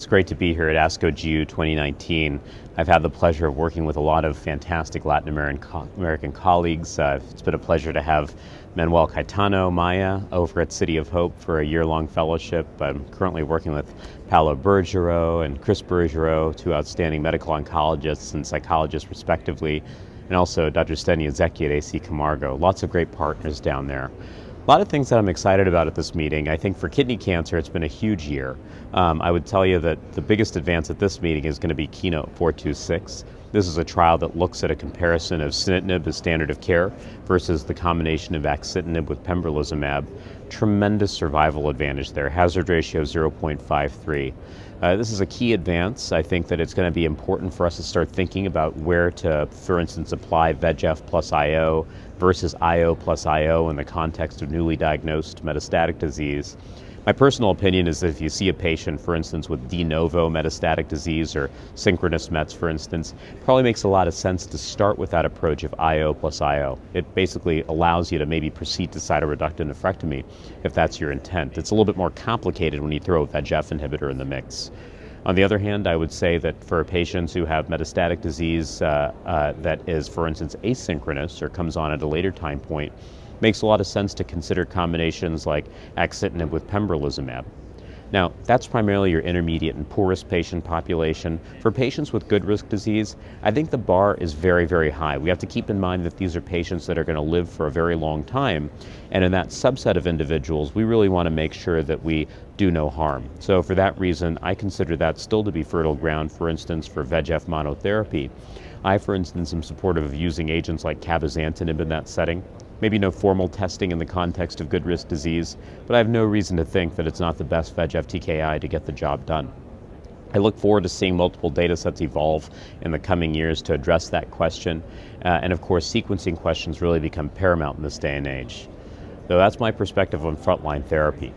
It's great to be here at ASCO GU 2019. I've had the pleasure of working with a lot of fantastic Latin American, colleagues. Uh, it's been a pleasure to have Manuel Caitano Maia over at City of Hope for a year long fellowship. I'm currently working with Paulo Bergerot and Chris Bergerot, two outstanding medical oncologists and psychologists, respectively, and also Dr. Stenio Zequi at AC Camargo. Lots of great partners down there. Lot of things that I'm excited about at this meeting. I think for kidney cancer, it's been a huge year. Um, I would tell you that the biggest advance at this meeting is going to be Keynote 426. This is a trial that looks at a comparison of sunitinib as standard of care versus the combination of axitinib with pembrolizumab. Tremendous survival advantage there, hazard ratio 0.53. Uh, this is a key advance. I think that it's going to be important for us to start thinking about where to, for instance, apply VEGF plus IO versus IO plus IO in the context of newly diagnosed metastatic disease. My personal opinion is that if you see a patient, for instance, with de novo metastatic disease or synchronous METs, for instance, probably makes a lot of sense to start with that approach of IO plus IO. It basically allows you to maybe proceed to cytoreductive nephrectomy if that's your intent. It's a little bit more complicated when you throw a VEGF inhibitor in the mix. On the other hand, I would say that for patients who have metastatic disease uh, uh, that is, for instance, asynchronous or comes on at a later time point, makes a lot of sense to consider combinations like axitinib with pembrolizumab. Now, that's primarily your intermediate and poor risk patient population. For patients with good risk disease, I think the bar is very, very high. We have to keep in mind that these are patients that are going to live for a very long time. And in that subset of individuals, we really want to make sure that we do no harm. So, for that reason, I consider that still to be fertile ground, for instance, for VEGF monotherapy. I, for instance, am supportive of using agents like cabozantinib in that setting. Maybe no formal testing in the context of good risk disease, but I have no reason to think that it's not the best VEGF TKI to get the job done. I look forward to seeing multiple data sets evolve in the coming years to address that question. Uh, and of course, sequencing questions really become paramount in this day and age. So that's my perspective on frontline therapy.